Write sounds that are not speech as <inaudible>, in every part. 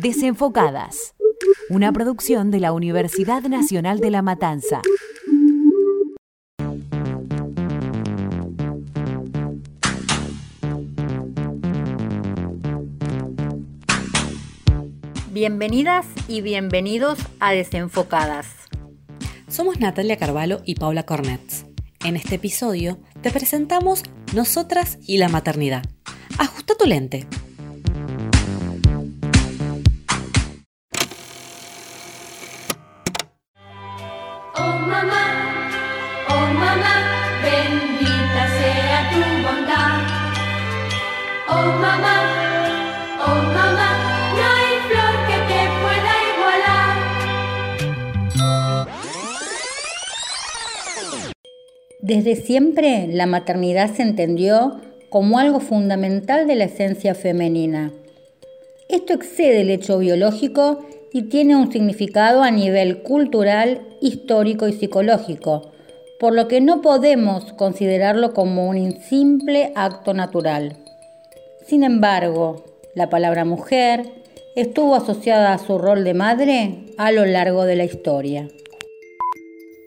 Desenfocadas, una producción de la Universidad Nacional de La Matanza. Bienvenidas y bienvenidos a Desenfocadas. Somos Natalia Carvalho y Paula Cornets. En este episodio te presentamos Nosotras y la maternidad. Ajusta tu lente. Desde siempre la maternidad se entendió como algo fundamental de la esencia femenina. Esto excede el hecho biológico y tiene un significado a nivel cultural, histórico y psicológico, por lo que no podemos considerarlo como un simple acto natural. Sin embargo, la palabra mujer estuvo asociada a su rol de madre a lo largo de la historia.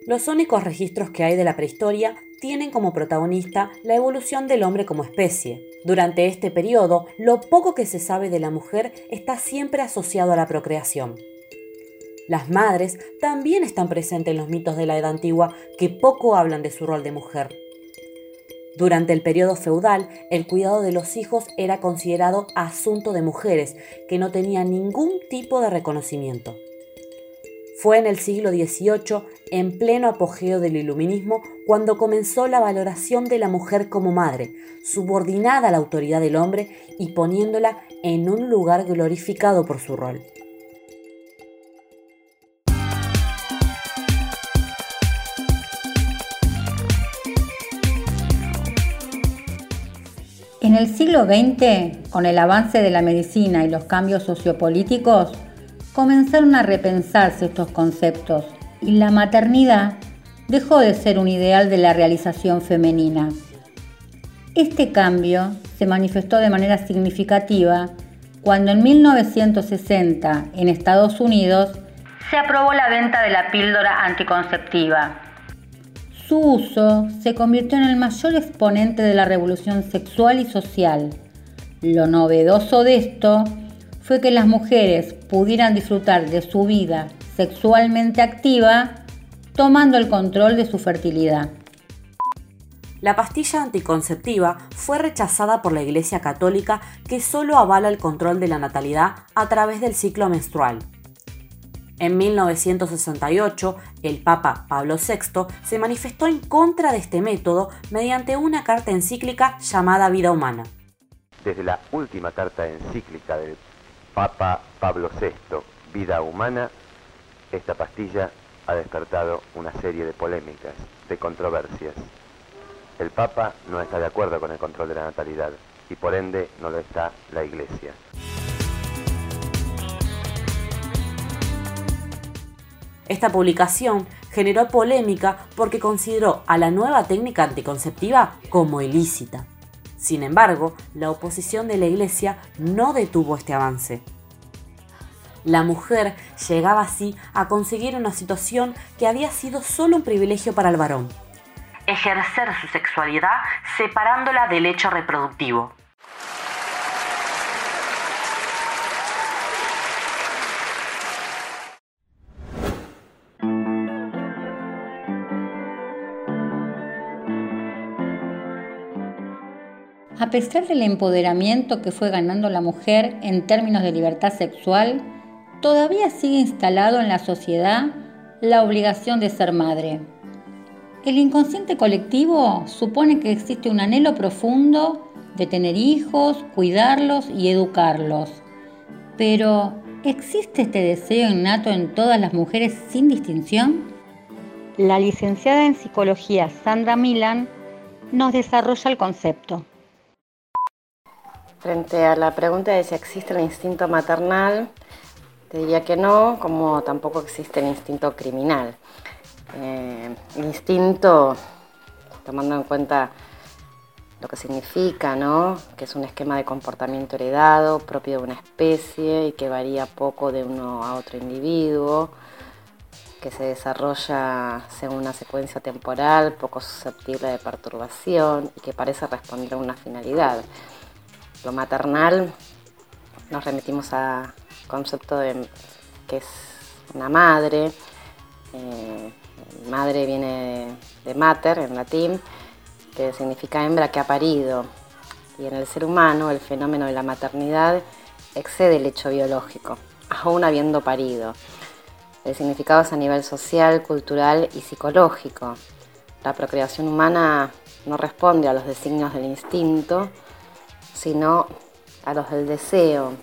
Los únicos registros que hay de la prehistoria tienen como protagonista la evolución del hombre como especie. Durante este periodo, lo poco que se sabe de la mujer está siempre asociado a la procreación. Las madres también están presentes en los mitos de la Edad Antigua que poco hablan de su rol de mujer. Durante el periodo feudal, el cuidado de los hijos era considerado asunto de mujeres que no tenían ningún tipo de reconocimiento. Fue en el siglo XVIII, en pleno apogeo del iluminismo, cuando comenzó la valoración de la mujer como madre, subordinada a la autoridad del hombre y poniéndola en un lugar glorificado por su rol. En el siglo XX, con el avance de la medicina y los cambios sociopolíticos, comenzaron a repensarse estos conceptos y la maternidad dejó de ser un ideal de la realización femenina. Este cambio se manifestó de manera significativa cuando en 1960 en Estados Unidos se aprobó la venta de la píldora anticonceptiva. Su uso se convirtió en el mayor exponente de la revolución sexual y social. Lo novedoso de esto fue que las mujeres pudieran disfrutar de su vida sexualmente activa tomando el control de su fertilidad. La pastilla anticonceptiva fue rechazada por la Iglesia Católica que solo avala el control de la natalidad a través del ciclo menstrual. En 1968, el Papa Pablo VI se manifestó en contra de este método mediante una carta encíclica llamada Vida Humana. Desde la última carta encíclica del Papa Pablo VI, Vida Humana, esta pastilla ha despertado una serie de polémicas, de controversias. El Papa no está de acuerdo con el control de la natalidad y por ende no lo está la Iglesia. Esta publicación generó polémica porque consideró a la nueva técnica anticonceptiva como ilícita. Sin embargo, la oposición de la Iglesia no detuvo este avance. La mujer llegaba así a conseguir una situación que había sido solo un privilegio para el varón. Ejercer su sexualidad separándola del hecho reproductivo. Pesar del empoderamiento que fue ganando la mujer en términos de libertad sexual, todavía sigue instalado en la sociedad la obligación de ser madre. El inconsciente colectivo supone que existe un anhelo profundo de tener hijos, cuidarlos y educarlos. Pero, ¿existe este deseo innato en todas las mujeres sin distinción? La licenciada en psicología Sandra Milan nos desarrolla el concepto. Frente a la pregunta de si existe el instinto maternal, te diría que no, como tampoco existe el instinto criminal. Eh, el instinto, tomando en cuenta lo que significa, ¿no? Que es un esquema de comportamiento heredado, propio de una especie y que varía poco de uno a otro individuo, que se desarrolla según una secuencia temporal poco susceptible de perturbación y que parece responder a una finalidad. Lo maternal nos remitimos al concepto de que es una madre, eh, madre viene de mater en latín, que significa hembra que ha parido. Y en el ser humano el fenómeno de la maternidad excede el hecho biológico, <laughs> aún habiendo parido. El significado es a nivel social, cultural y psicológico. La procreación humana no responde a los designios del instinto, sino a los del deseo,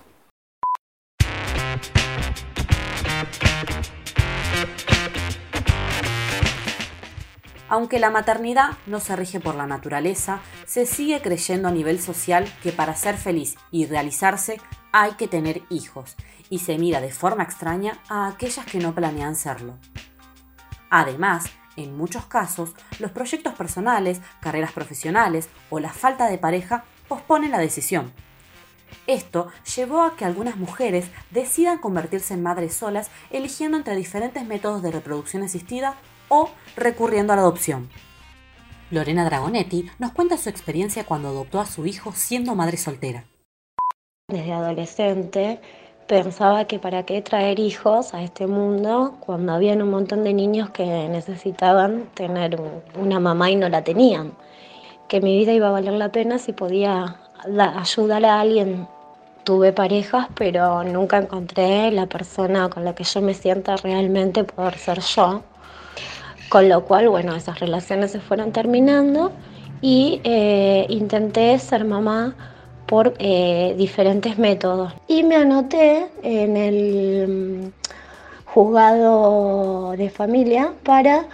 Aunque la maternidad no se rige por la naturaleza, se sigue creyendo a nivel social que para ser feliz y realizarse hay que tener hijos, y se mira de forma extraña a aquellas que no planean serlo. Además, en muchos casos, los proyectos personales, carreras profesionales o la falta de pareja posponen la decisión. Esto llevó a que algunas mujeres decidan convertirse en madres solas eligiendo entre diferentes métodos de reproducción asistida o recurriendo a la adopción. Lorena Dragonetti nos cuenta su experiencia cuando adoptó a su hijo siendo madre soltera. Desde adolescente pensaba que para qué traer hijos a este mundo cuando habían un montón de niños que necesitaban tener una mamá y no la tenían. Que mi vida iba a valer la pena si podía ayudar a alguien. Tuve parejas, pero nunca encontré la persona con la que yo me sienta realmente poder ser yo. Con lo cual, bueno, esas relaciones se fueron terminando y eh, intenté ser mamá por eh, diferentes métodos. Y me anoté en el mm, juzgado de familia para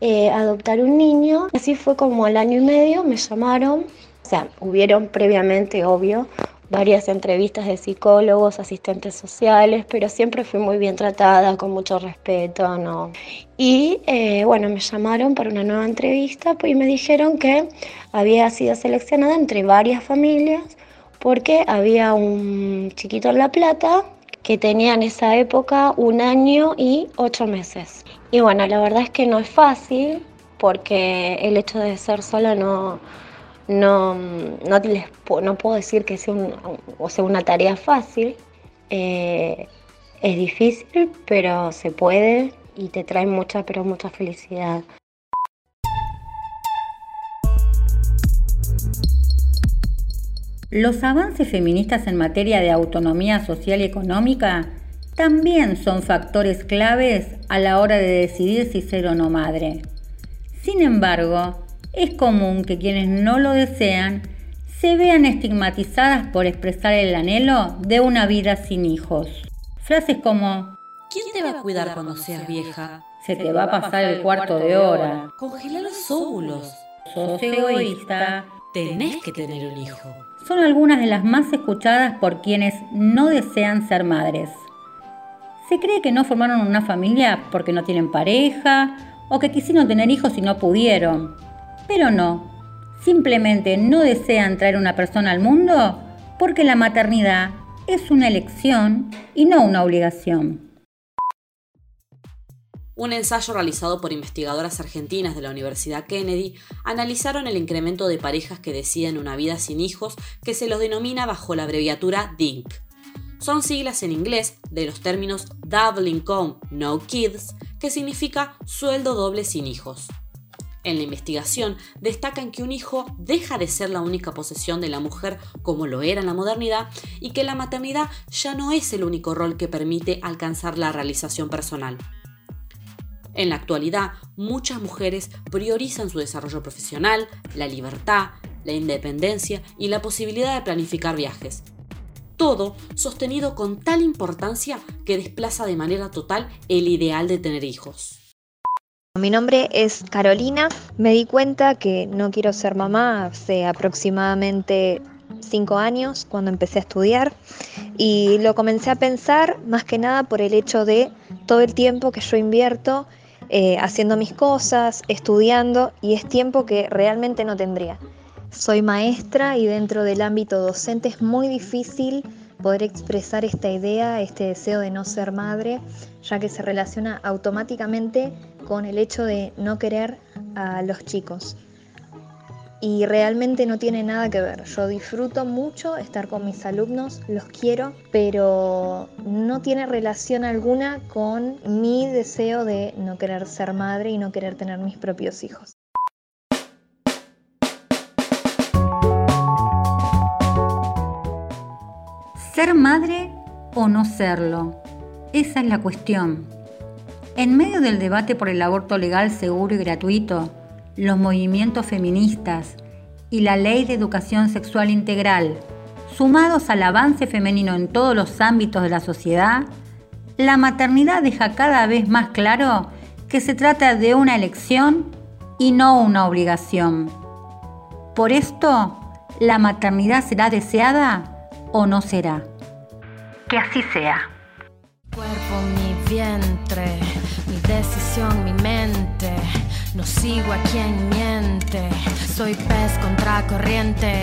eh, adoptar un niño. Así fue como al año y medio me llamaron. O sea, hubieron previamente, obvio, varias entrevistas de psicólogos, asistentes sociales, pero siempre fui muy bien tratada, con mucho respeto, ¿no? Y eh, bueno, me llamaron para una nueva entrevista pues, y me dijeron que había sido seleccionada entre varias familias porque había un chiquito en La Plata que tenía en esa época un año y ocho meses. Y bueno, la verdad es que no es fácil porque el hecho de ser sola no no, no, les, no puedo decir que sea, o sea una tarea fácil. Eh, es difícil, pero se puede y te trae mucha, pero mucha felicidad. Los avances feministas en materia de autonomía social y económica también son factores claves a la hora de decidir si ser o no madre. Sin embargo, es común que quienes no lo desean se vean estigmatizadas por expresar el anhelo de una vida sin hijos. Frases como ¿Quién te va a cuidar cuando seas vieja? Se te va a pasar el cuarto de hora. Congela los óvulos. Sos egoísta. Tenés que tener un hijo. Son algunas de las más escuchadas por quienes no desean ser madres. Se cree que no formaron una familia porque no tienen pareja o que quisieron tener hijos y no pudieron. Pero no, simplemente no desean traer una persona al mundo porque la maternidad es una elección y no una obligación. Un ensayo realizado por investigadoras argentinas de la Universidad Kennedy analizaron el incremento de parejas que deciden una vida sin hijos que se los denomina bajo la abreviatura DINK. Son siglas en inglés de los términos Double Income No Kids, que significa sueldo doble sin hijos. En la investigación destacan que un hijo deja de ser la única posesión de la mujer como lo era en la modernidad y que la maternidad ya no es el único rol que permite alcanzar la realización personal. En la actualidad, muchas mujeres priorizan su desarrollo profesional, la libertad, la independencia y la posibilidad de planificar viajes. Todo sostenido con tal importancia que desplaza de manera total el ideal de tener hijos. Mi nombre es Carolina. Me di cuenta que no quiero ser mamá hace aproximadamente cinco años cuando empecé a estudiar y lo comencé a pensar más que nada por el hecho de todo el tiempo que yo invierto eh, haciendo mis cosas, estudiando y es tiempo que realmente no tendría. Soy maestra y dentro del ámbito docente es muy difícil poder expresar esta idea, este deseo de no ser madre, ya que se relaciona automáticamente con el hecho de no querer a los chicos. Y realmente no tiene nada que ver. Yo disfruto mucho estar con mis alumnos, los quiero, pero no tiene relación alguna con mi deseo de no querer ser madre y no querer tener mis propios hijos. ¿Ser madre o no serlo? Esa es la cuestión. En medio del debate por el aborto legal, seguro y gratuito, los movimientos feministas y la ley de educación sexual integral, sumados al avance femenino en todos los ámbitos de la sociedad, la maternidad deja cada vez más claro que se trata de una elección y no una obligación. Por esto, la maternidad será deseada o no será. Que así sea. Cuerpo, mi vientre, mi decisión, mi mente. No sigo a quien miente. Soy pez contra corriente.